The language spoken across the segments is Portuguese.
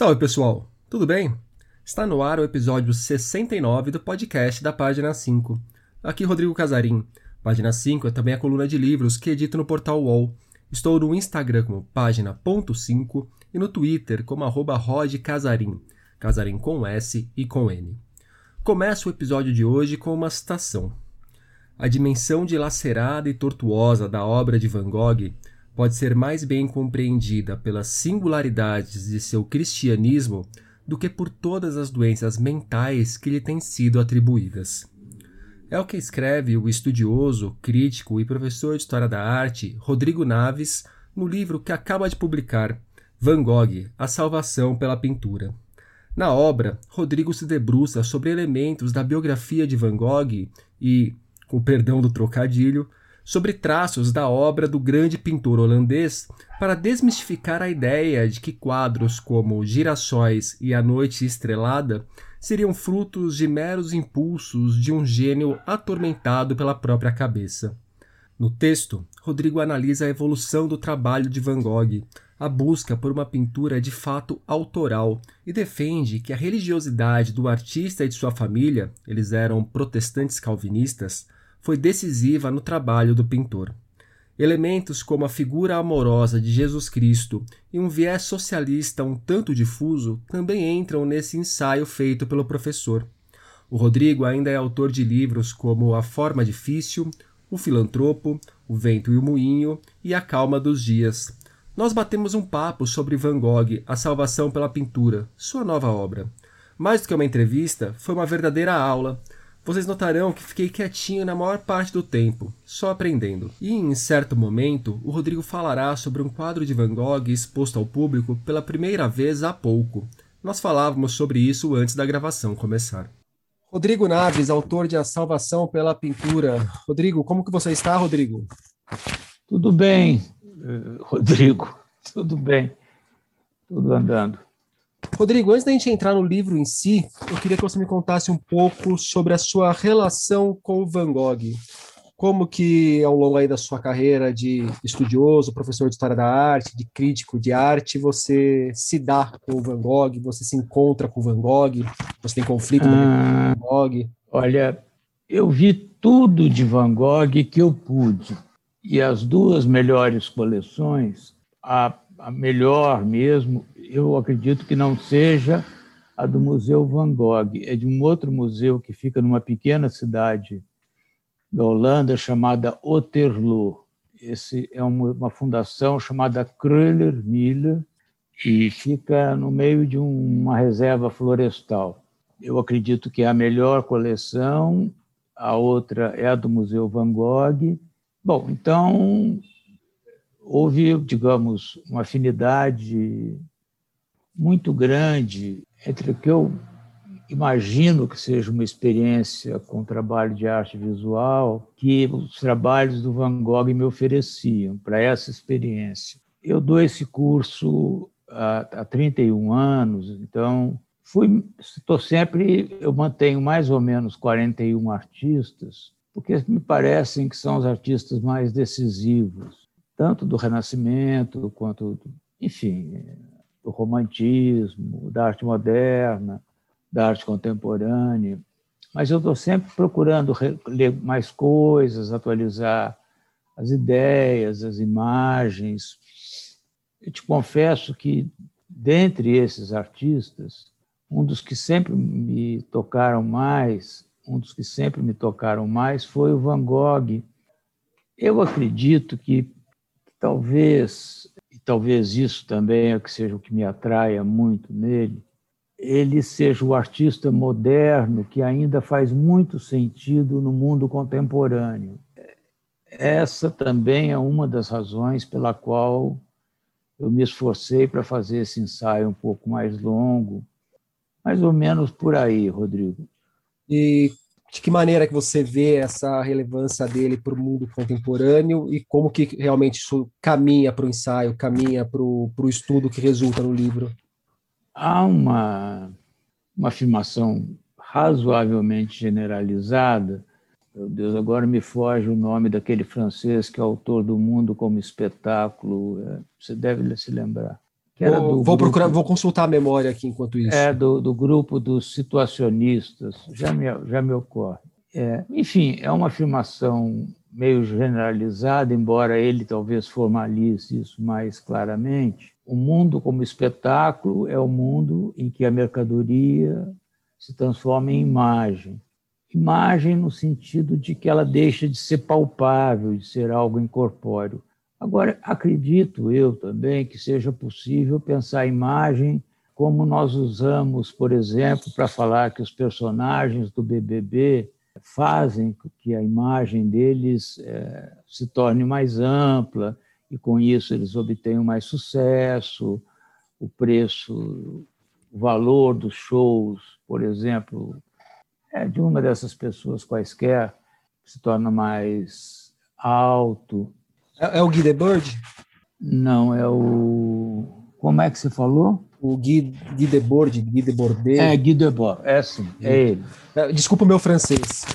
Salve pessoal, tudo bem? Está no ar o episódio 69 do podcast da Página 5. Aqui Rodrigo Casarim. Página 5 é também a coluna de livros que edito no portal UOL. Estou no Instagram como página.5 e no Twitter como arroba rodcasarim, casarim com S e com N. Começo o episódio de hoje com uma citação. A dimensão dilacerada e tortuosa da obra de Van Gogh pode ser mais bem compreendida pelas singularidades de seu cristianismo do que por todas as doenças mentais que lhe têm sido atribuídas. É o que escreve o estudioso, crítico e professor de História da Arte Rodrigo Naves no livro que acaba de publicar, Van Gogh, A Salvação pela Pintura. Na obra, Rodrigo se debruça sobre elementos da biografia de Van Gogh e, com perdão do trocadilho, sobre traços da obra do grande pintor holandês para desmistificar a ideia de que quadros como Girassóis e A Noite Estrelada seriam frutos de meros impulsos de um gênio atormentado pela própria cabeça. No texto, Rodrigo analisa a evolução do trabalho de Van Gogh, a busca por uma pintura de fato autoral e defende que a religiosidade do artista e de sua família, eles eram protestantes calvinistas, foi decisiva no trabalho do pintor. Elementos como a figura amorosa de Jesus Cristo e um viés socialista um tanto difuso também entram nesse ensaio feito pelo professor. O Rodrigo ainda é autor de livros como A Forma Difícil, O Filantropo, O Vento e o Moinho e A Calma dos Dias. Nós batemos um papo sobre Van Gogh, A Salvação pela Pintura, sua nova obra. Mais do que uma entrevista, foi uma verdadeira aula vocês notarão que fiquei quietinho na maior parte do tempo, só aprendendo. E em certo momento, o Rodrigo falará sobre um quadro de Van Gogh exposto ao público pela primeira vez há pouco. Nós falávamos sobre isso antes da gravação começar. Rodrigo Naves, autor de A Salvação pela Pintura. Rodrigo, como que você está, Rodrigo? Tudo bem, eh, Rodrigo. Tudo bem. Tudo andando. Rodrigo, antes da gente entrar no livro em si, eu queria que você me contasse um pouco sobre a sua relação com o Van Gogh. Como que, ao longo aí da sua carreira de estudioso, professor de História da Arte, de crítico de arte, você se dá com o Van Gogh, você se encontra com o Van Gogh, você tem conflito ah, com o Van Gogh? Olha, eu vi tudo de Van Gogh que eu pude. E as duas melhores coleções, a, a melhor mesmo eu acredito que não seja a do Museu Van Gogh, é de um outro museu que fica numa pequena cidade da Holanda chamada Otterloo. Esse é uma, uma fundação chamada Kröller Miller e fica no meio de uma reserva florestal. Eu acredito que é a melhor coleção, a outra é a do Museu Van Gogh. Bom, então houve, digamos, uma afinidade muito grande entre o que eu imagino que seja uma experiência com trabalho de arte visual que os trabalhos do Van Gogh me ofereciam para essa experiência. Eu dou esse curso há, há 31 anos, então fui estou sempre eu mantenho mais ou menos 41 artistas, porque me parecem que são os artistas mais decisivos, tanto do Renascimento quanto enfim, do romantismo, da arte moderna, da arte contemporânea. Mas eu estou sempre procurando ler mais coisas, atualizar as ideias, as imagens. Eu te confesso que, dentre esses artistas, um dos que sempre me tocaram mais, um dos que sempre me tocaram mais foi o Van Gogh. Eu acredito que talvez talvez isso também é que seja o que me atraia muito nele, ele seja o artista moderno que ainda faz muito sentido no mundo contemporâneo. Essa também é uma das razões pela qual eu me esforcei para fazer esse ensaio um pouco mais longo, mais ou menos por aí, Rodrigo. E de que maneira que você vê essa relevância dele para o mundo contemporâneo e como que realmente isso caminha para o ensaio, caminha para o estudo que resulta no livro? Há uma, uma afirmação razoavelmente generalizada, meu Deus, agora me foge o nome daquele francês que é autor do Mundo como Espetáculo, é, você deve se lembrar, vou, vou procurar, vou consultar a memória aqui enquanto isso. É, do, do grupo dos situacionistas, já me, já me ocorre. É, enfim, é uma afirmação meio generalizada, embora ele talvez formalize isso mais claramente. O mundo como espetáculo é o mundo em que a mercadoria se transforma em imagem. Imagem no sentido de que ela deixa de ser palpável, de ser algo incorpóreo. Agora, acredito eu também que seja possível pensar a imagem como nós usamos, por exemplo, para falar que os personagens do BBB fazem que a imagem deles é, se torne mais ampla e com isso eles obtenham mais sucesso, o preço, o valor dos shows, por exemplo, é de uma dessas pessoas quaisquer se torna mais alto. É, é o Guy Debord? Não, é o. Como é que você falou? O Guy, Guy Debord, Guy Debord. É, Guy Debord, é sim, é ele. É, desculpa o meu francês.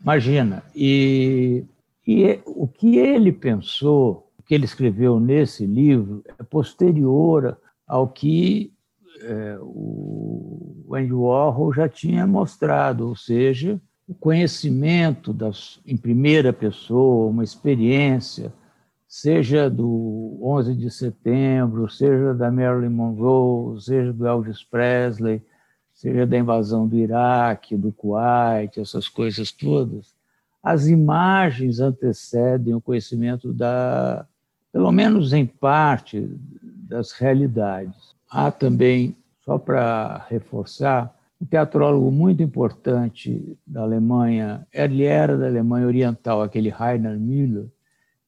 Imagina. E, e o que ele pensou, o que ele escreveu nesse livro, é posterior ao que é, o Andy Warhol já tinha mostrado, ou seja, o conhecimento das, em primeira pessoa, uma experiência, seja do 11 de setembro, seja da Marilyn Monroe, seja do Elvis Presley, seja da invasão do Iraque, do Kuwait, essas coisas todas, as imagens antecedem o conhecimento da, pelo menos em parte, das realidades. Há também, só para reforçar, um teatrólogo muito importante da Alemanha, ele era da Alemanha Oriental, aquele Heiner Müller,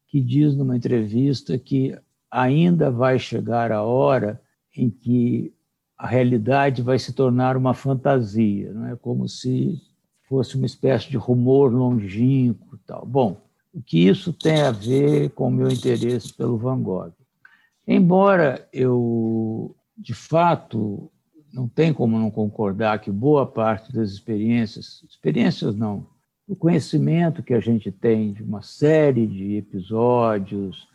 que diz numa entrevista que ainda vai chegar a hora em que a realidade vai se tornar uma fantasia, não é como se fosse uma espécie de rumor longínquo, tal. Bom, o que isso tem a ver com o meu interesse pelo Van Gogh? Embora eu, de fato, não tem como não concordar que boa parte das experiências, experiências não, o conhecimento que a gente tem de uma série de episódios,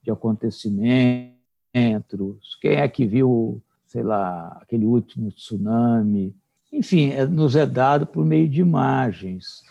de acontecimentos. Quem é que viu, sei lá, aquele último tsunami? Enfim, é, nos é dado por meio de imagens.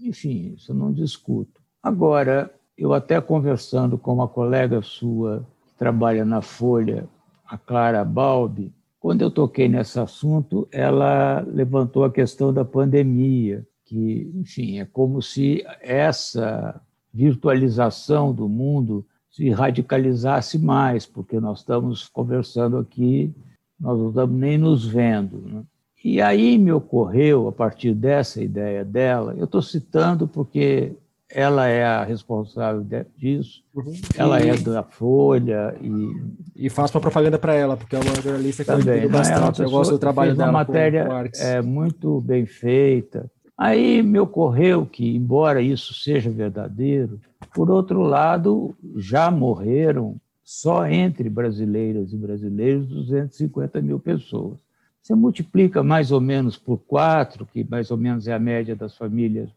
Enfim, isso eu não discuto. Agora, eu até conversando com uma colega sua que trabalha na Folha, a Clara Balbi, quando eu toquei nesse assunto, ela levantou a questão da pandemia que, enfim, é como se essa virtualização do mundo se radicalizasse mais, porque nós estamos conversando aqui, nós não estamos nem nos vendo. Né? E aí me ocorreu, a partir dessa ideia dela, eu estou citando porque ela é a responsável disso, uhum. ela é da Folha e... E faço uma propaganda para ela, porque é uma jornalista que Também, eu né? bastante, é eu gosto do trabalho dela. uma matéria é muito bem feita, Aí me ocorreu que, embora isso seja verdadeiro, por outro lado, já morreram só entre brasileiras e brasileiros 250 mil pessoas. Você multiplica mais ou menos por quatro, que mais ou menos é a média das famílias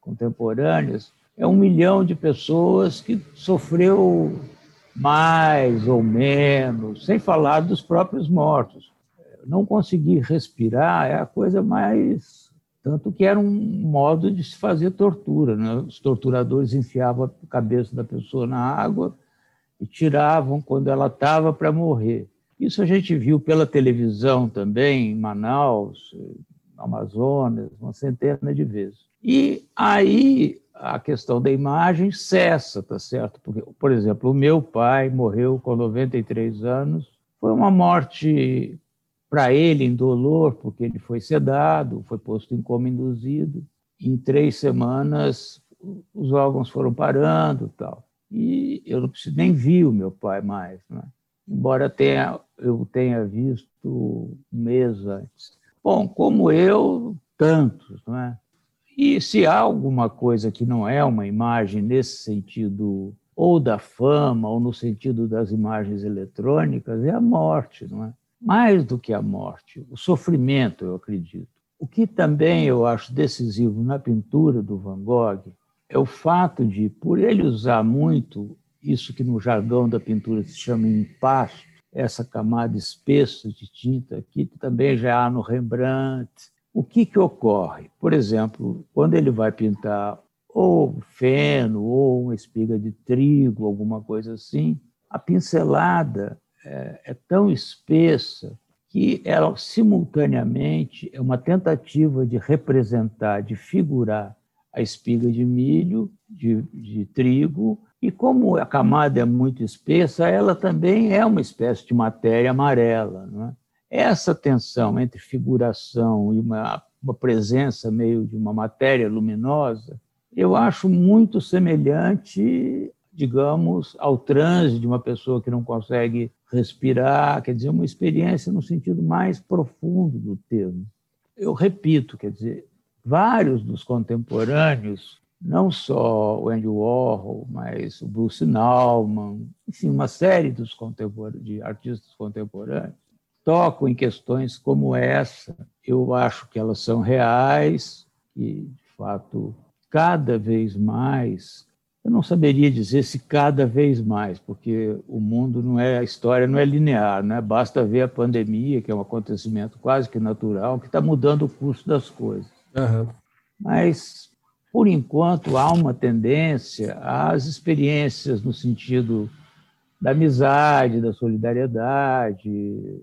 contemporâneas, é um milhão de pessoas que sofreu mais ou menos, sem falar dos próprios mortos. Não conseguir respirar é a coisa mais tanto que era um modo de se fazer tortura. Né? Os torturadores enfiavam a cabeça da pessoa na água e tiravam quando ela estava para morrer. Isso a gente viu pela televisão também, em Manaus, no Amazonas, uma centena de vezes. E aí a questão da imagem cessa, tá certo? Porque, por exemplo, o meu pai morreu com 93 anos. Foi uma morte para ele em dolor, porque ele foi sedado, foi posto em coma induzido. Em três semanas, os órgãos foram parando tal. E eu não preciso, nem vi o meu pai mais, né? embora tenha, eu tenha visto um mês antes. Bom, como eu, tantos. Não é? E se há alguma coisa que não é uma imagem nesse sentido, ou da fama, ou no sentido das imagens eletrônicas, é a morte, não é? Mais do que a morte, o sofrimento, eu acredito. O que também eu acho decisivo na pintura do Van Gogh é o fato de, por ele usar muito isso que no jargão da pintura se chama impasto, essa camada espessa de tinta que também já há no Rembrandt. O que, que ocorre? Por exemplo, quando ele vai pintar ou feno, ou uma espiga de trigo, alguma coisa assim, a pincelada é, é tão espessa que ela simultaneamente é uma tentativa de representar, de figurar a espiga de milho, de, de, trigo, e como a camada é muito espessa, ela também é uma espécie de matéria amarela. É? Essa tensão entre figuração e uma, uma presença meio de uma matéria luminosa, eu acho muito semelhante digamos, ao transe de uma pessoa que não consegue respirar, quer dizer, uma experiência no sentido mais profundo do termo. Eu repito, quer dizer, vários dos contemporâneos, não só o Andy Warhol, mas o Bruce Nauman, enfim, uma série dos de artistas contemporâneos, tocam em questões como essa. Eu acho que elas são reais e, de fato, cada vez mais eu não saberia dizer se cada vez mais, porque o mundo não é, a história não é linear, né? basta ver a pandemia, que é um acontecimento quase que natural, que está mudando o curso das coisas. Uhum. Mas, por enquanto, há uma tendência às experiências no sentido da amizade, da solidariedade,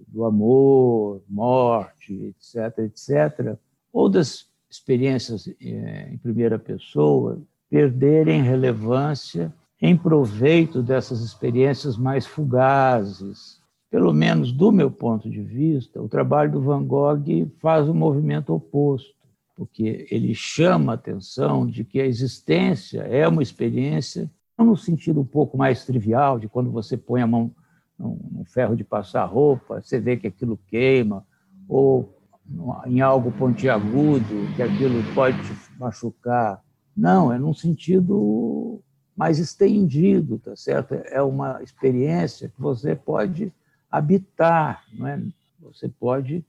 do amor, morte, etc., etc., ou das experiências eh, em primeira pessoa, perderem relevância em proveito dessas experiências mais fugazes. Pelo menos do meu ponto de vista, o trabalho do Van Gogh faz o um movimento oposto, porque ele chama a atenção de que a existência é uma experiência, não no sentido um pouco mais trivial, de quando você põe a mão no ferro de passar roupa, você vê que aquilo queima, ou em algo pontiagudo, que aquilo pode te machucar não, é num sentido mais estendido, tá certo? É uma experiência que você pode habitar, não é? Você pode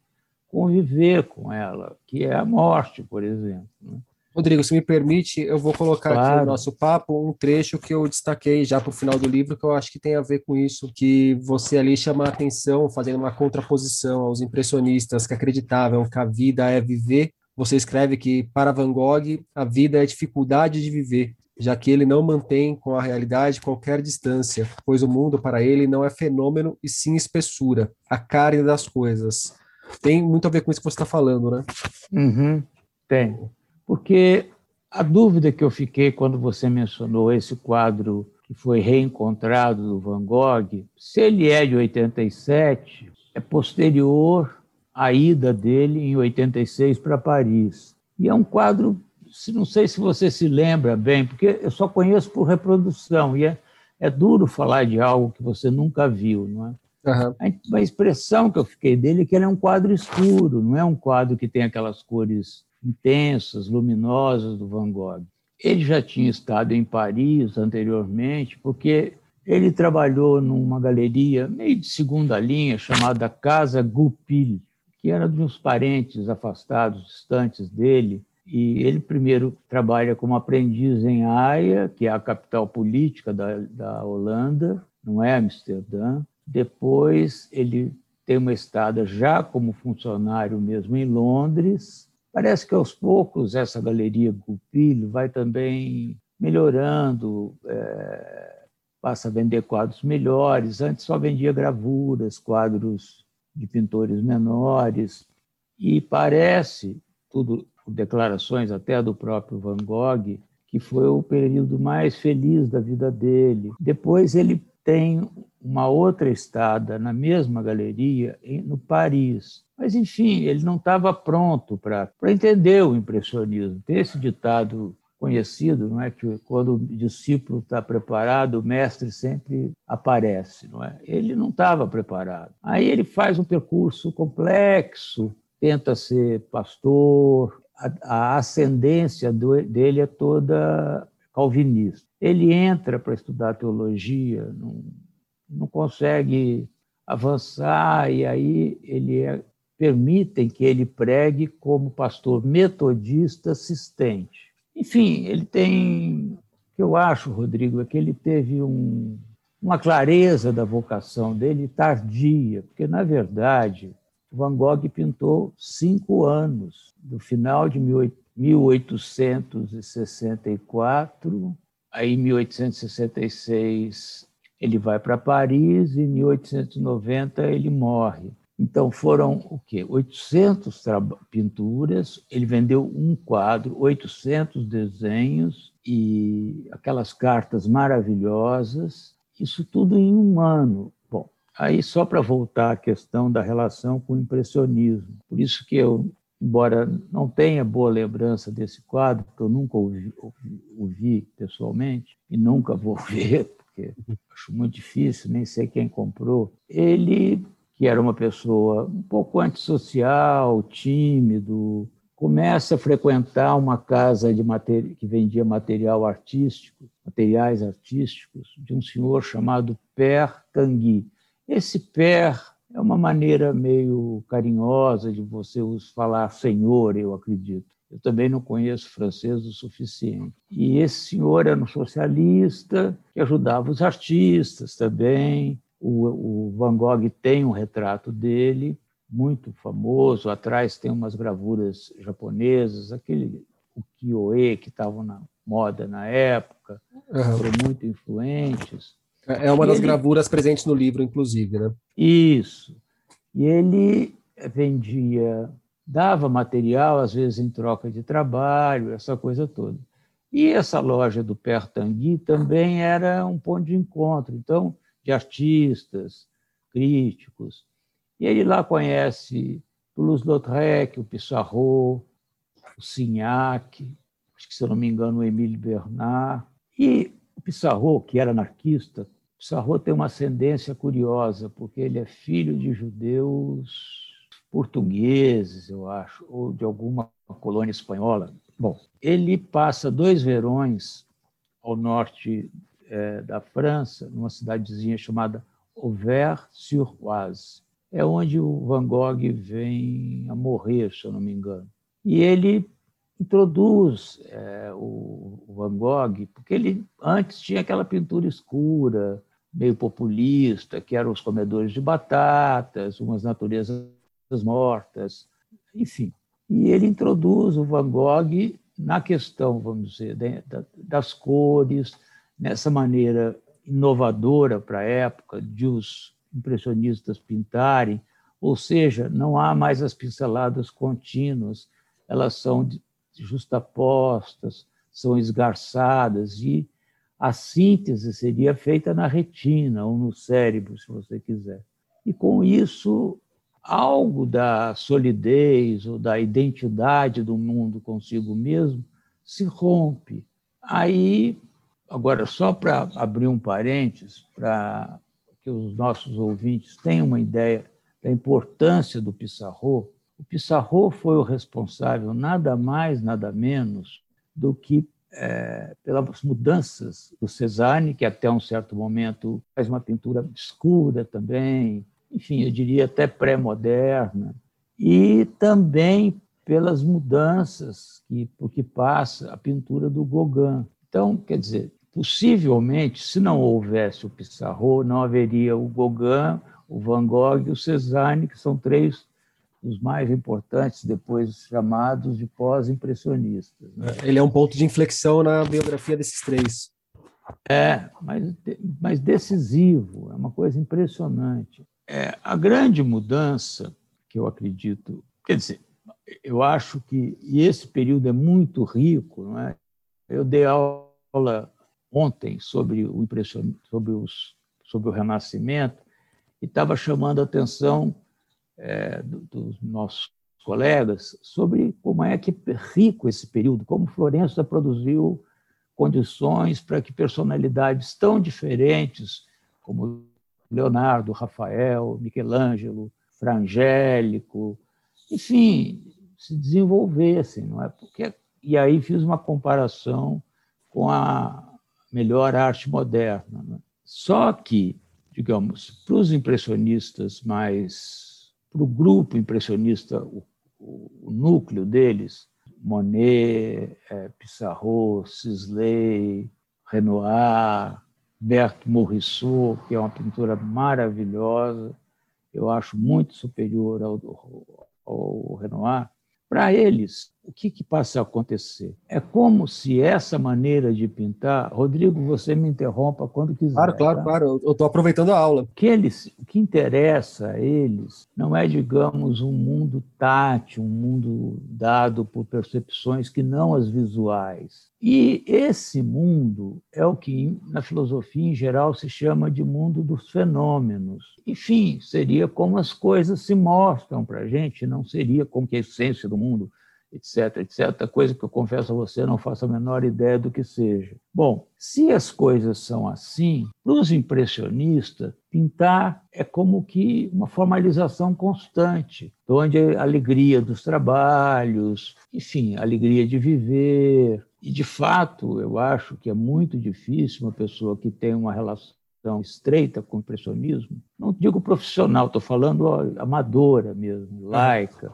conviver com ela, que é a morte, por exemplo. Né? Rodrigo, se me permite, eu vou colocar claro. aqui no nosso papo um trecho que eu destaquei já para o final do livro, que eu acho que tem a ver com isso, que você ali chama a atenção, fazendo uma contraposição aos impressionistas que acreditavam que a vida é viver você escreve que, para Van Gogh, a vida é a dificuldade de viver, já que ele não mantém com a realidade qualquer distância, pois o mundo para ele não é fenômeno e sim espessura, a carne das coisas. Tem muito a ver com isso que você está falando, né? Uhum, tem. Porque a dúvida que eu fiquei quando você mencionou esse quadro que foi reencontrado do Van Gogh, se ele é de 87, é posterior a ida dele em 86 para Paris. E é um quadro, não sei se você se lembra bem, porque eu só conheço por reprodução, e é, é duro falar de algo que você nunca viu, não é? Uhum. A expressão que eu fiquei dele é que ele é um quadro escuro, não é um quadro que tem aquelas cores intensas, luminosas do Van Gogh. Ele já tinha estado em Paris anteriormente, porque ele trabalhou numa galeria meio de segunda linha chamada Casa Goupil, que era de uns parentes afastados, distantes dele. E ele primeiro trabalha como aprendiz em Haia, que é a capital política da, da Holanda, não é Amsterdã. Depois ele tem uma estada já como funcionário mesmo em Londres. Parece que aos poucos essa galeria Goupil vai também melhorando, é, passa a vender quadros melhores. Antes só vendia gravuras, quadros de pintores menores, e parece, tudo declarações até do próprio Van Gogh, que foi o período mais feliz da vida dele. Depois ele tem uma outra estada na mesma galeria no Paris. Mas, enfim, ele não estava pronto para entender o impressionismo. Tem esse ditado conhecido, não é que quando o discípulo está preparado, o mestre sempre aparece, não é? Ele não estava preparado. Aí ele faz um percurso complexo, tenta ser pastor, a, a ascendência do, dele é toda calvinista. Ele entra para estudar teologia, não, não consegue avançar e aí ele é, permitem que ele pregue como pastor metodista assistente enfim, ele tem. O que eu acho, Rodrigo, é que ele teve um, uma clareza da vocação dele tardia, porque, na verdade, Van Gogh pintou cinco anos, do final de 1864, aí em 1866 ele vai para Paris e em 1890 ele morre. Então foram o quê? 800 pinturas, ele vendeu um quadro, 800 desenhos e aquelas cartas maravilhosas, isso tudo em um ano. Bom, aí só para voltar à questão da relação com o impressionismo. Por isso que eu, embora não tenha boa lembrança desse quadro, porque eu nunca o vi, o vi pessoalmente e nunca vou ver, porque acho muito difícil, nem sei quem comprou, ele que era uma pessoa um pouco antissocial, tímido, começa a frequentar uma casa de que vendia material artístico, materiais artísticos, de um senhor chamado Père Tanguy. Esse Père é uma maneira meio carinhosa de você falar senhor, eu acredito. Eu também não conheço francês o suficiente. E esse senhor era um socialista que ajudava os artistas também, o, o Van Gogh tem um retrato dele, muito famoso. Atrás tem umas gravuras japonesas, aquele o Kyoe que estavam na moda na época, uhum. foram muito influentes. É, é uma das ele... gravuras presentes no livro, inclusive, né? Isso. E ele vendia, dava material, às vezes em troca de trabalho, essa coisa toda. E essa loja do Père Tanguy também era um ponto de encontro. Então, de artistas, críticos. E ele lá conhece Toulouse-Lautrec, o Pissarro, o Signac, acho que, se eu não me engano, o Emile Bernard. E o Pissarro, que era anarquista, Pissarro tem uma ascendência curiosa, porque ele é filho de judeus portugueses, eu acho, ou de alguma colônia espanhola. Bom, ele passa dois verões ao norte é, da França, numa cidadezinha chamada Auvers-sur-Oise. É onde o Van Gogh vem a morrer, se eu não me engano. E ele introduz é, o, o Van Gogh, porque ele antes tinha aquela pintura escura, meio populista, que eram os comedores de batatas, umas naturezas mortas, enfim. E ele introduz o Van Gogh na questão, vamos dizer, das cores, nessa maneira inovadora para a época de os impressionistas pintarem, ou seja, não há mais as pinceladas contínuas, elas são justapostas, são esgarçadas e a síntese seria feita na retina ou no cérebro, se você quiser. E com isso, algo da solidez ou da identidade do mundo consigo mesmo se rompe. Aí Agora, só para abrir um parênteses, para que os nossos ouvintes tenham uma ideia da importância do Pissarro, o Pissarro foi o responsável, nada mais, nada menos, do que é, pelas mudanças do Cezanne, que até um certo momento faz uma pintura escura também, enfim, eu diria até pré-moderna, e também pelas mudanças que, por que passa a pintura do Gauguin. Então, quer dizer, Possivelmente, se não houvesse o Pissarro, não haveria o Gauguin, o Van Gogh e o Cezanne, que são três dos mais importantes, depois chamados de pós-impressionistas. Né? Ele é um ponto de inflexão na biografia desses três. É, mas, mas decisivo, é uma coisa impressionante. É, a grande mudança que eu acredito, quer dizer, eu acho que e esse período é muito rico, não é? Eu dei aula ontem sobre o impression... sobre, os... sobre o Renascimento e estava chamando a atenção é, dos nossos colegas sobre como é que rico esse período, como Florença produziu condições para que personalidades tão diferentes como Leonardo, Rafael, Michelangelo, Frangélico, enfim, se desenvolvessem, não é? Porque e aí fiz uma comparação com a melhor arte moderna. Né? Só que, digamos, para os impressionistas mais. para o grupo impressionista, o, o, núcleo deles, Monet, é, Pissarro, Sisley, Renoir, Berthe Morisot, que é uma pintura maravilhosa, eu acho muito superior ao, ao Renoir. Para eles, o que, que passa a acontecer? É como se essa maneira de pintar. Rodrigo, você me interrompa quando quiser. Claro, claro, tá? claro. Eu estou aproveitando a aula. O que, eles, o que interessa a eles não é, digamos, um mundo tátil, um mundo dado por percepções que não as visuais. E esse mundo é o que, na filosofia em geral, se chama de mundo dos fenômenos. Enfim, seria como as coisas se mostram para a gente, não seria como que a essência do mundo etc, etc, coisa que eu confesso a você, não faço a menor ideia do que seja. Bom, se as coisas são assim, para os impressionistas, pintar é como que uma formalização constante, onde a alegria dos trabalhos, enfim, a alegria de viver. E, de fato, eu acho que é muito difícil uma pessoa que tem uma relação estreita com o impressionismo, não digo profissional, estou falando amadora mesmo, laica,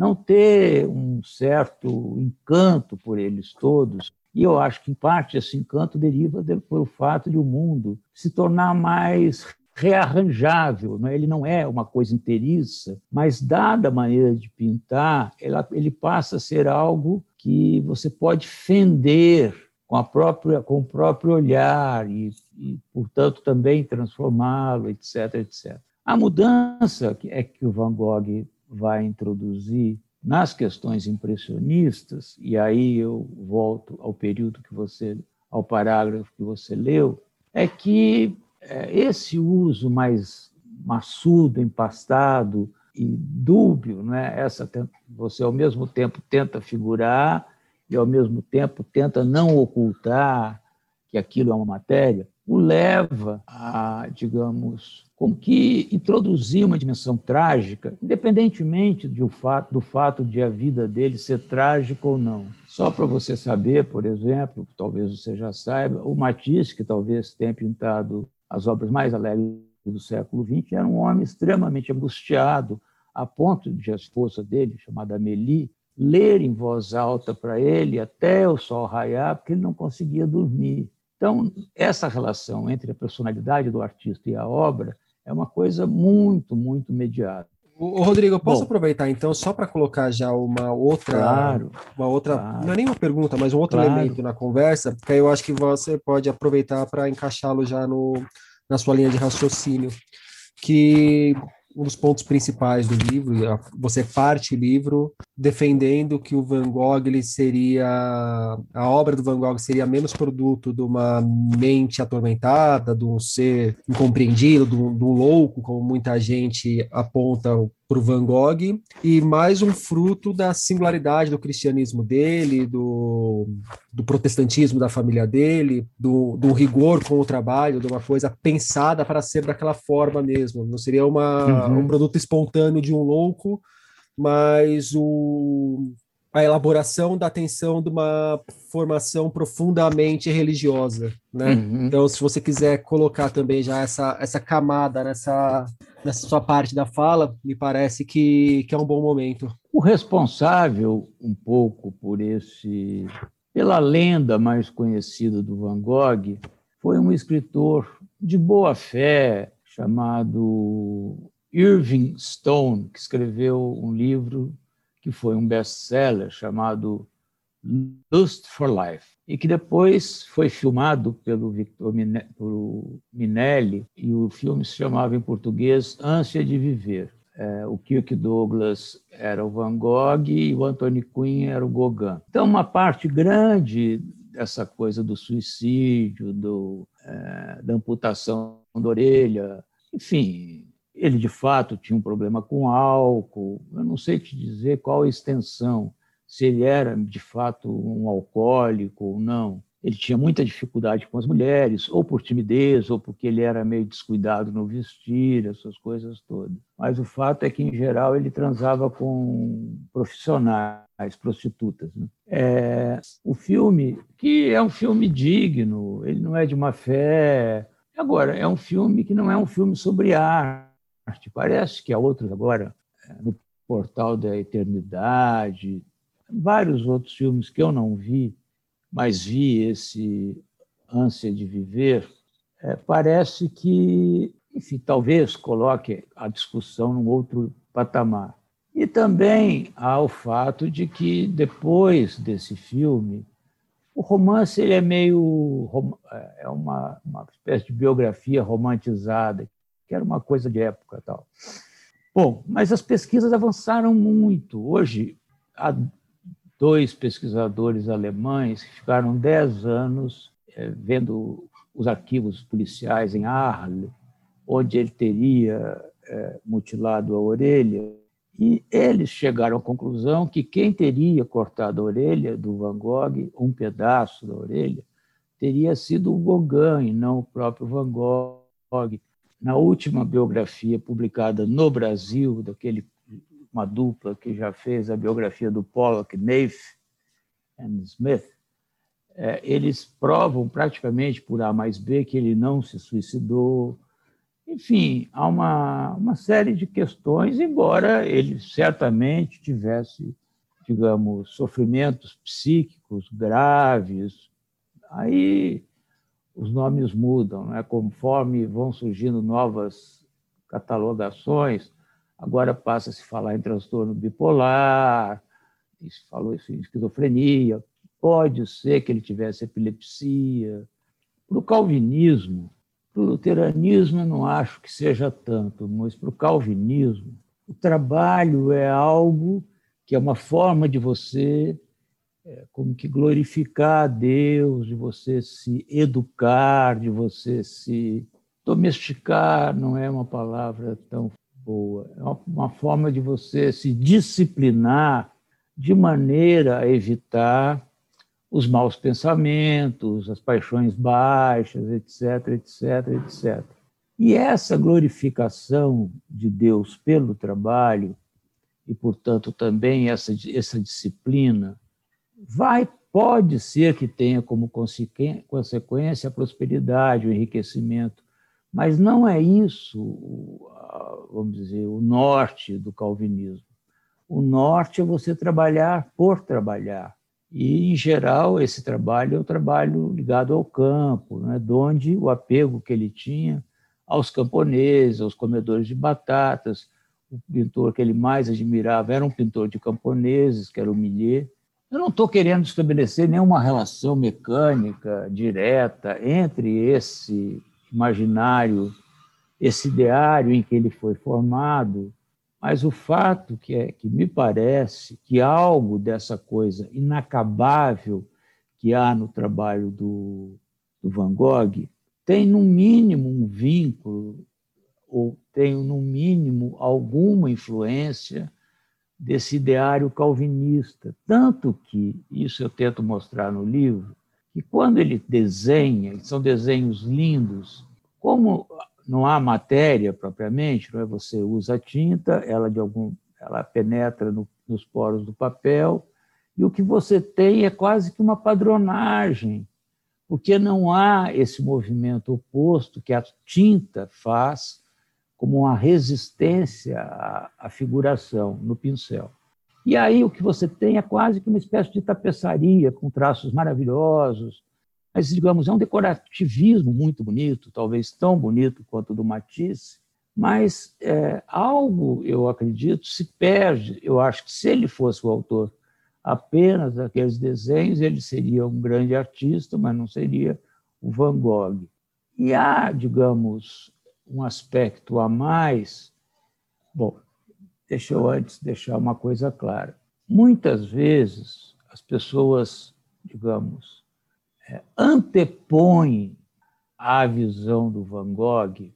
não ter um certo encanto por eles todos. E eu acho que, em parte, esse encanto deriva pelo fato de o mundo se tornar mais rearranjável. Não é? Ele não é uma coisa inteiriça, mas, dada a maneira de pintar, ela, ele passa a ser algo que você pode fender com, a própria, com o próprio olhar e, e portanto, também transformá-lo, etc, etc. A mudança é que o Van Gogh vai introduzir nas questões impressionistas, e aí eu volto ao período que você, ao parágrafo que você leu, é que é, esse uso mais maçudo, empastado e dúbio, né? Essa você ao mesmo tempo tenta figurar e ao mesmo tempo tenta não ocultar que aquilo é uma matéria, o leva a, digamos, como que introduzir uma dimensão trágica, independentemente do fato, do fato de a vida dele ser trágica ou não. Só para você saber, por exemplo, talvez você já saiba, o Matisse, que talvez tenha pintado as obras mais alegres do século XX, era um homem extremamente angustiado, a ponto de a esposa dele, chamada Amélie, ler em voz alta para ele até o sol raiar, porque ele não conseguia dormir. Então, essa relação entre a personalidade do artista e a obra é uma coisa muito, muito imediata. O Rodrigo, eu posso Bom, aproveitar então só para colocar já uma outra, claro, uma outra, claro, não é nem uma pergunta, mas um outro claro. elemento na conversa, que aí eu acho que você pode aproveitar para encaixá-lo já no, na sua linha de raciocínio, que um dos pontos principais do livro, você parte o livro defendendo que o Van Gogh ele seria a obra do Van Gogh seria menos produto de uma mente atormentada, de um ser incompreendido, de um, de um louco, como muita gente aponta para o Van Gogh, e mais um fruto da singularidade do cristianismo dele, do, do protestantismo da família dele, do, do rigor com o trabalho, de uma coisa pensada para ser daquela forma mesmo. Não seria uma, uhum. um produto espontâneo de um louco, mas o, a elaboração da atenção de uma formação profundamente religiosa, né? Uhum. Então, se você quiser colocar também já essa, essa camada nessa, nessa sua parte da fala, me parece que, que é um bom momento. O responsável um pouco por esse, pela lenda mais conhecida do Van Gogh, foi um escritor de boa fé chamado Irving Stone, que escreveu um livro que foi um best-seller chamado Lust for Life, e que depois foi filmado pelo Victor Minelli, e o filme se chamava em português Ânsia de Viver. É, o Kirk Douglas era o Van Gogh e o Anthony Quinn era o Gauguin. Então, uma parte grande dessa coisa do suicídio, do, é, da amputação da orelha, enfim, ele, de fato, tinha um problema com álcool. Eu não sei te dizer qual a extensão, se ele era, de fato, um alcoólico ou não. Ele tinha muita dificuldade com as mulheres, ou por timidez, ou porque ele era meio descuidado no vestir, essas coisas todas. Mas o fato é que, em geral, ele transava com profissionais, prostitutas. Né? É, o filme, que é um filme digno, ele não é de uma fé. Agora, é um filme que não é um filme sobre arte Parece que há outros agora, é, no Portal da Eternidade, vários outros filmes que eu não vi, mas vi esse Ânsia de Viver, é, parece que, enfim, talvez coloque a discussão num outro patamar. E também há o fato de que, depois desse filme, o romance ele é meio. é uma, uma espécie de biografia romantizada, que era uma coisa de época tal. Bom, mas as pesquisas avançaram muito. Hoje, há dois pesquisadores alemães que ficaram dez anos é, vendo os arquivos policiais em Arles, onde ele teria é, mutilado a orelha, e eles chegaram à conclusão que quem teria cortado a orelha do Van Gogh, um pedaço da orelha, teria sido o Gauguin e não o próprio Van Gogh. Na última biografia publicada no Brasil, daquele uma dupla que já fez a biografia do Pollock, Nath and Smith, é, eles provam praticamente por A mais B que ele não se suicidou, enfim, há uma, uma série de questões, embora ele certamente tivesse, digamos, sofrimentos psíquicos graves. Aí os nomes mudam, né? conforme vão surgindo novas catalogações. Agora passa a se falar em transtorno bipolar, se falou isso em esquizofrenia. Pode ser que ele tivesse epilepsia. Para o calvinismo, para o luteranismo, eu não acho que seja tanto, mas para o calvinismo, o trabalho é algo que é uma forma de você como que glorificar a Deus, de você se educar, de você se domesticar, não é uma palavra tão boa, é uma forma de você se disciplinar de maneira a evitar os maus pensamentos, as paixões baixas, etc, etc, etc. E essa glorificação de Deus pelo trabalho, e portanto também essa, essa disciplina, vai pode ser que tenha como consequência a prosperidade, o enriquecimento, mas não é isso, vamos dizer, o norte do calvinismo. O norte é você trabalhar por trabalhar. E, em geral, esse trabalho é o trabalho ligado ao campo, né, de onde o apego que ele tinha aos camponeses, aos comedores de batatas. O pintor que ele mais admirava era um pintor de camponeses, que era o Millet. Eu não estou querendo estabelecer nenhuma relação mecânica direta entre esse imaginário, esse ideário em que ele foi formado mas o fato que, é, que me parece que algo dessa coisa inacabável que há no trabalho do, do Van Gogh tem, no mínimo, um vínculo, ou tem, no mínimo, alguma influência desse ideário calvinista. Tanto que, isso eu tento mostrar no livro, que quando ele desenha, são desenhos lindos, como não há matéria propriamente, não é? Você usa a tinta, ela de algum, ela penetra no, nos poros do papel e o que você tem é quase que uma padronagem, porque não há esse movimento oposto que a tinta faz como uma resistência à, à figuração no pincel. E aí o que você tem é quase que uma espécie de tapeçaria com traços maravilhosos, mas, digamos, é um decorativismo muito bonito, talvez tão bonito quanto o do Matisse, mas é, algo, eu acredito, se perde. Eu acho que se ele fosse o autor apenas daqueles desenhos, ele seria um grande artista, mas não seria o Van Gogh. E há, digamos, um aspecto a mais. Bom, deixa eu antes deixar uma coisa clara. Muitas vezes as pessoas, digamos, antepõe à visão do Van Gogh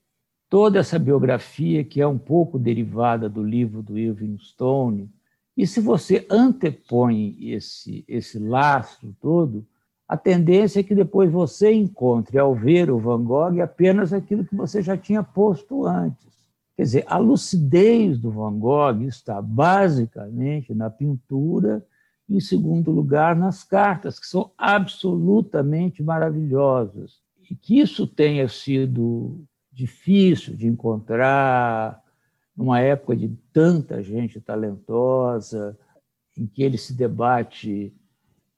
toda essa biografia que é um pouco derivada do livro do Irving Stone. E se você antepõe esse, esse lastro todo, a tendência é que depois você encontre, ao ver o Van Gogh, apenas aquilo que você já tinha posto antes. Quer dizer, a lucidez do Van Gogh está basicamente na pintura em segundo lugar, nas cartas, que são absolutamente maravilhosas. E que isso tenha sido difícil de encontrar numa época de tanta gente talentosa, em que ele se debate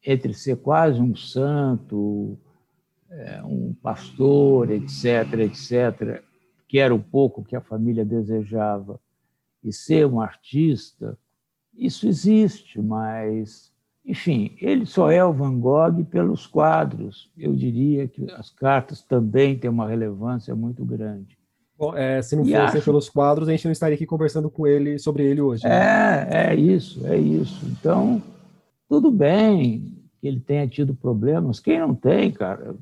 entre ser quase um santo é, um pastor, etc., etc., que era o pouco que a família desejava, e ser um artista, isso existe, mas, enfim, ele só é o Van Gogh pelos quadros. Eu diria que as cartas também têm uma relevância muito grande. Bom, é, se não fosse acho... pelos quadros, a gente não estaria aqui conversando com ele sobre ele hoje. Né? É, é isso, é isso. Então, tudo bem ele tenha tido problemas. Quem não tem, cara?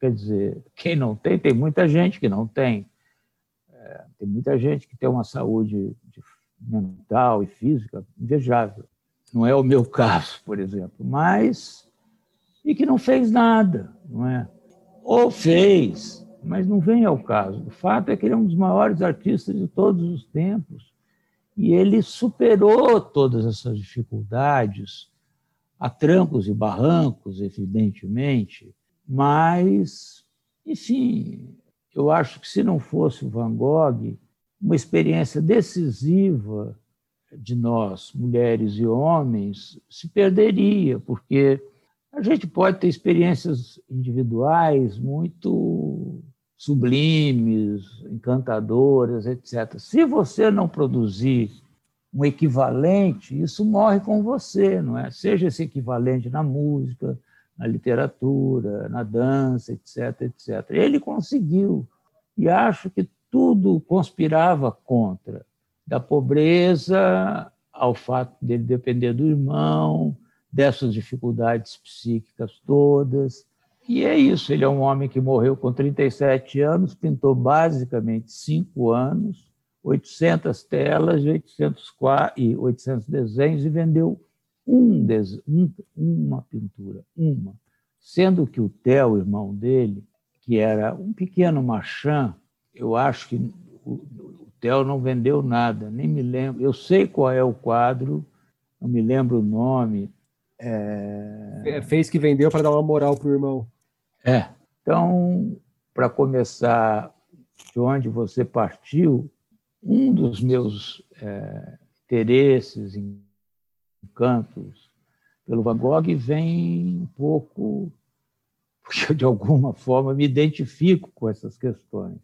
Quer dizer, quem não tem, tem muita gente que não tem. É, tem muita gente que tem uma saúde mental e física invejável. Não é o meu caso, por exemplo, mas e que não fez nada, não é? Ou fez, mas não vem ao caso. O fato é que ele é um dos maiores artistas de todos os tempos e ele superou todas essas dificuldades, a trancos e barrancos, evidentemente, mas, enfim, eu acho que se não fosse o Van Gogh, uma experiência decisiva de nós, mulheres e homens, se perderia, porque a gente pode ter experiências individuais muito sublimes, encantadoras, etc. Se você não produzir um equivalente, isso morre com você, não é? Seja esse equivalente na música, na literatura, na dança, etc, etc. Ele conseguiu e acho que tudo conspirava contra, da pobreza ao fato dele depender do irmão, dessas dificuldades psíquicas todas. E é isso, ele é um homem que morreu com 37 anos, pintou basicamente cinco anos, 800 telas e 800, e 800 desenhos e vendeu um, um, uma pintura, uma. Sendo que o Theo, irmão dele, que era um pequeno marchand, eu acho que o, o Theo não vendeu nada, nem me lembro. Eu sei qual é o quadro, não me lembro o nome. É... É, fez que vendeu para dar uma moral para o irmão. É. Então, para começar de onde você partiu, um dos meus é, interesses, encantos pelo Van Gogh vem um pouco porque eu, de alguma forma, me identifico com essas questões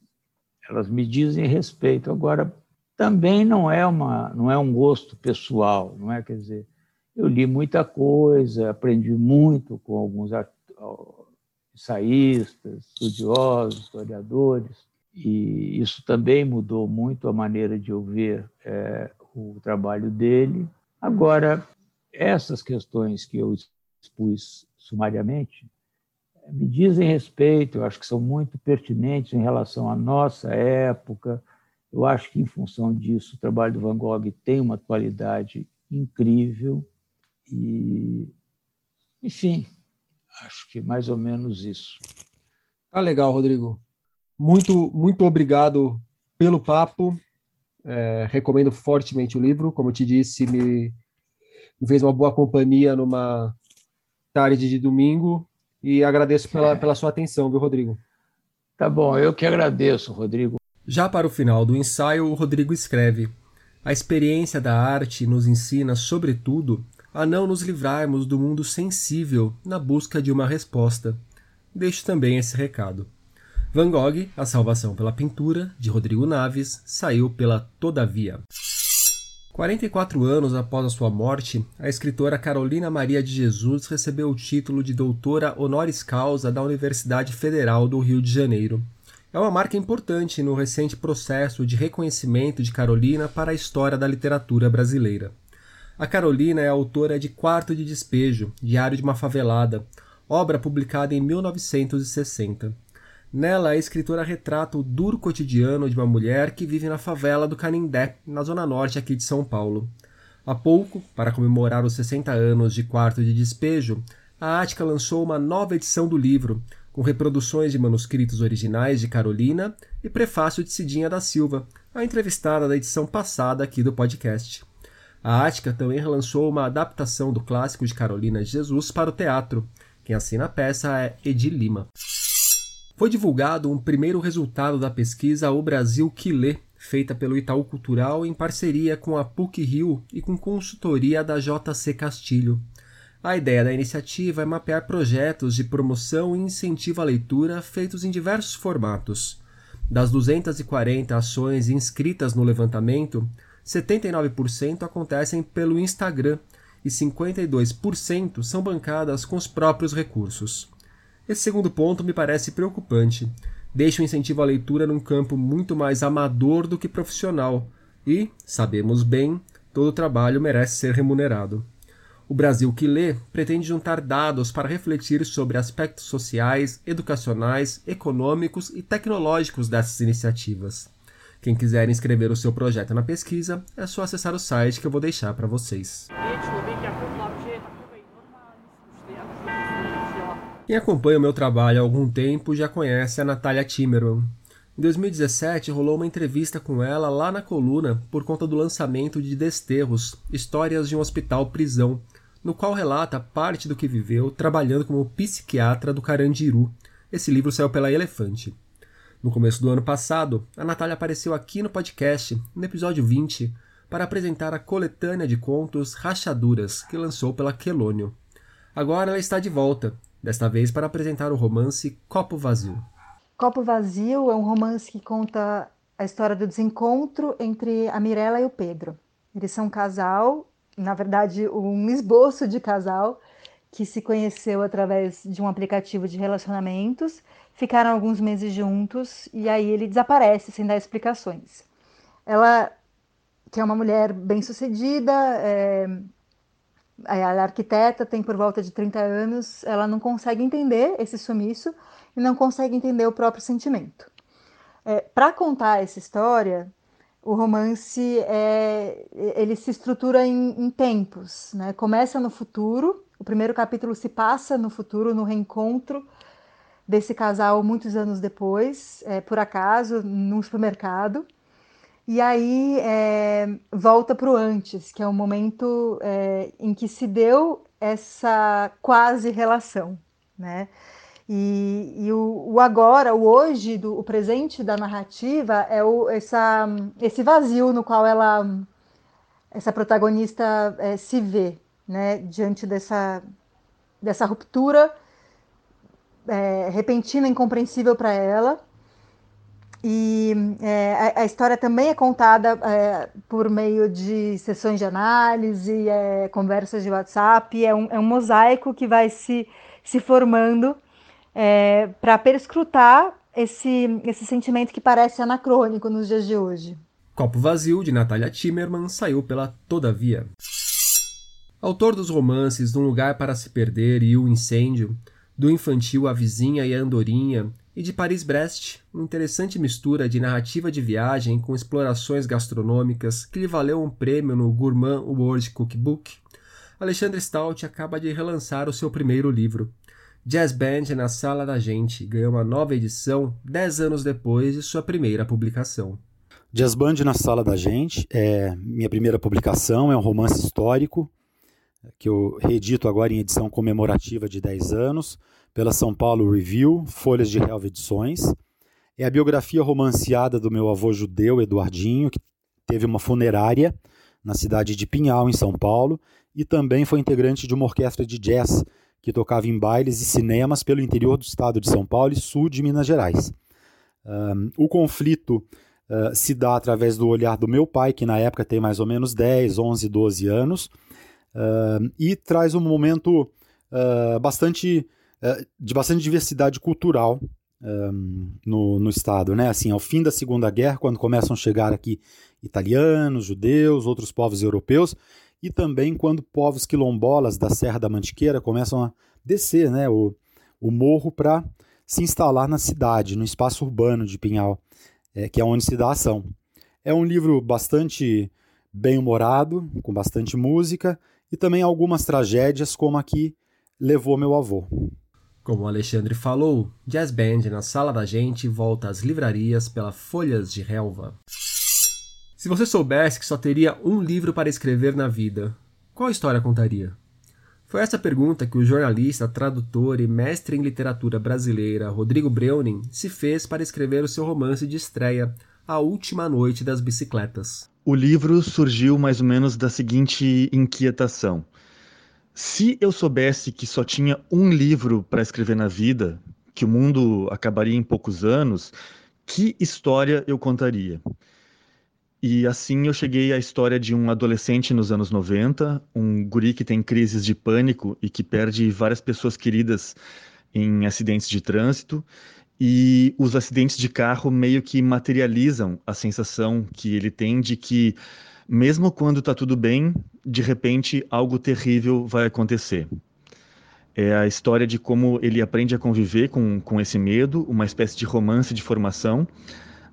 elas me dizem respeito. Agora, também não é, uma, não é um gosto pessoal, não é? Quer dizer, eu li muita coisa, aprendi muito com alguns ensaístas, estudiosos, historiadores, e isso também mudou muito a maneira de eu ver é, o trabalho dele. Agora, essas questões que eu expus sumariamente, me dizem respeito, eu acho que são muito pertinentes em relação à nossa época. Eu acho que, em função disso, o trabalho do Van Gogh tem uma atualidade incrível. E, enfim, acho que mais ou menos isso. Tá legal, Rodrigo. Muito, muito obrigado pelo papo. É, recomendo fortemente o livro. Como eu te disse, me, me fez uma boa companhia numa tarde de domingo e agradeço pela, é. pela sua atenção, viu, Rodrigo? Tá bom, eu que agradeço, Rodrigo. Já para o final do ensaio, o Rodrigo escreve: A experiência da arte nos ensina, sobretudo, a não nos livrarmos do mundo sensível na busca de uma resposta. Deixo também esse recado. Van Gogh, A Salvação pela Pintura, de Rodrigo Naves, saiu pela Todavia. 44 anos após a sua morte, a escritora Carolina Maria de Jesus recebeu o título de doutora honoris causa da Universidade Federal do Rio de Janeiro. É uma marca importante no recente processo de reconhecimento de Carolina para a história da literatura brasileira. A Carolina é autora de Quarto de Despejo, Diário de uma Favelada, obra publicada em 1960. Nela, a escritora retrata o duro cotidiano de uma mulher que vive na favela do Canindé, na zona norte aqui de São Paulo. Há pouco, para comemorar os 60 anos de Quarto de Despejo, a Ática lançou uma nova edição do livro, com reproduções de manuscritos originais de Carolina e prefácio de Cidinha da Silva, a entrevistada da edição passada aqui do podcast. A Ática também relançou uma adaptação do clássico de Carolina Jesus para o teatro. Quem assina a peça é Edi Lima. Foi divulgado um primeiro resultado da pesquisa O Brasil que Lê, feita pelo Itaú Cultural em parceria com a PUC Rio e com consultoria da JC Castilho. A ideia da iniciativa é mapear projetos de promoção e incentivo à leitura feitos em diversos formatos. Das 240 ações inscritas no levantamento, 79% acontecem pelo Instagram e 52% são bancadas com os próprios recursos. Esse segundo ponto me parece preocupante. Deixa o incentivo à leitura num campo muito mais amador do que profissional, e, sabemos bem, todo trabalho merece ser remunerado. O Brasil que lê pretende juntar dados para refletir sobre aspectos sociais, educacionais, econômicos e tecnológicos dessas iniciativas. Quem quiser inscrever o seu projeto na pesquisa, é só acessar o site que eu vou deixar para vocês. Quem acompanha o meu trabalho há algum tempo já conhece a Natália Timmerman. Em 2017 rolou uma entrevista com ela lá na coluna por conta do lançamento de Desterros, Histórias de um Hospital Prisão, no qual relata parte do que viveu trabalhando como psiquiatra do Carandiru. Esse livro saiu pela Elefante. No começo do ano passado, a Natália apareceu aqui no podcast, no episódio 20, para apresentar a coletânea de contos Rachaduras, que lançou pela Quelônio. Agora ela está de volta, desta vez para apresentar o romance Copo Vazio. Copo Vazio é um romance que conta a história do desencontro entre a Mirella e o Pedro. Eles são um casal na verdade, um esboço de casal que se conheceu através de um aplicativo de relacionamentos, ficaram alguns meses juntos e aí ele desaparece sem dar explicações. Ela, que é uma mulher bem-sucedida, é, é arquiteta, tem por volta de 30 anos, ela não consegue entender esse sumiço e não consegue entender o próprio sentimento. É, Para contar essa história, o romance é, ele se estrutura em, em, tempos, né? Começa no futuro, o primeiro capítulo se passa no futuro, no reencontro desse casal muitos anos depois, é, por acaso, num supermercado. E aí é, volta para o antes, que é o momento é, em que se deu essa quase relação, né? E, e o, o, agora, o hoje, do, o presente da narrativa é o, essa, esse vazio no qual ela, essa protagonista é, se vê, né, diante dessa, dessa ruptura é, repentina, incompreensível para ela. E é, a, história também é contada é, por meio de sessões de análise, é, conversas de WhatsApp, é um, é um mosaico que vai se, se formando é, para perscrutar esse, esse sentimento que parece anacrônico nos dias de hoje. Copo Vazio, de Natalia Timmerman, saiu pela Todavia. Autor dos romances Um Lugar para Se Perder e O Incêndio, do infantil A Vizinha e a Andorinha, e de Paris-Brest, uma interessante mistura de narrativa de viagem com explorações gastronômicas que lhe valeu um prêmio no Gourmand World Cookbook, Alexandre Stout acaba de relançar o seu primeiro livro, Jazz Band na Sala da Gente ganhou uma nova edição 10 anos depois de sua primeira publicação. Jazz Band na Sala da Gente é minha primeira publicação, é um romance histórico que eu reedito agora em edição comemorativa de 10 anos pela São Paulo Review, Folhas de Helva Edições. É a biografia romanceada do meu avô judeu, Eduardinho, que teve uma funerária na cidade de Pinhal, em São Paulo, e também foi integrante de uma orquestra de jazz que tocava em bailes e cinemas pelo interior do estado de São Paulo e sul de Minas Gerais. Um, o conflito uh, se dá através do olhar do meu pai, que na época tem mais ou menos 10, 11, 12 anos, uh, e traz um momento uh, bastante de bastante diversidade cultural um, no, no estado. Né? Assim, ao fim da Segunda Guerra, quando começam a chegar aqui italianos, judeus, outros povos europeus, e também quando povos quilombolas da Serra da Mantiqueira começam a descer né, o, o morro para se instalar na cidade, no espaço urbano de Pinhal, é, que é onde se dá a ação. É um livro bastante bem-humorado, com bastante música e também algumas tragédias, como a que levou meu avô. Como o Alexandre falou, Jazz Band na Sala da Gente volta às livrarias pela Folhas de Relva. Se você soubesse que só teria um livro para escrever na vida, qual história contaria? Foi essa pergunta que o jornalista, tradutor e mestre em literatura brasileira Rodrigo Breuning se fez para escrever o seu romance de estreia, A Última Noite das Bicicletas. O livro surgiu mais ou menos da seguinte inquietação. Se eu soubesse que só tinha um livro para escrever na vida, que o mundo acabaria em poucos anos, que história eu contaria? E assim eu cheguei à história de um adolescente nos anos 90, um guri que tem crises de pânico e que perde várias pessoas queridas em acidentes de trânsito. E os acidentes de carro meio que materializam a sensação que ele tem de que, mesmo quando está tudo bem, de repente algo terrível vai acontecer. É a história de como ele aprende a conviver com, com esse medo, uma espécie de romance de formação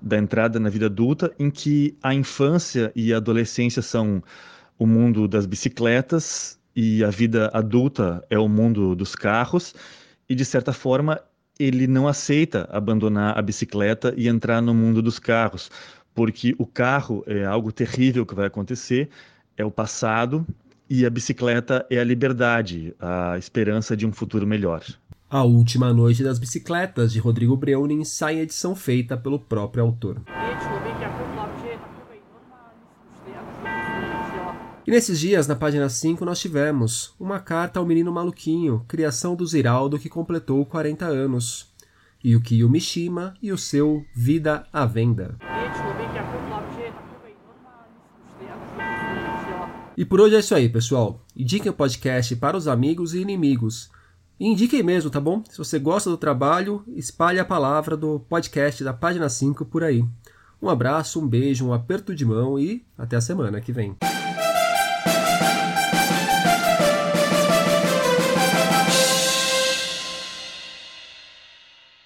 da entrada na vida adulta, em que a infância e a adolescência são o mundo das bicicletas e a vida adulta é o mundo dos carros, e de certa forma ele não aceita abandonar a bicicleta e entrar no mundo dos carros, porque o carro é algo terrível que vai acontecer, é o passado, e a bicicleta é a liberdade, a esperança de um futuro melhor. A Última Noite das Bicicletas, de Rodrigo Breuning, sai em edição feita pelo próprio autor. E nesses dias, na página 5, nós tivemos uma carta ao menino maluquinho, criação do Ziraldo que completou 40 anos, e o Mishima e o seu Vida à Venda. E por hoje é isso aí, pessoal. Indiquem o podcast para os amigos e inimigos. E indiquem mesmo, tá bom? Se você gosta do trabalho, espalhe a palavra do podcast da página 5 por aí. Um abraço, um beijo, um aperto de mão e até a semana que vem.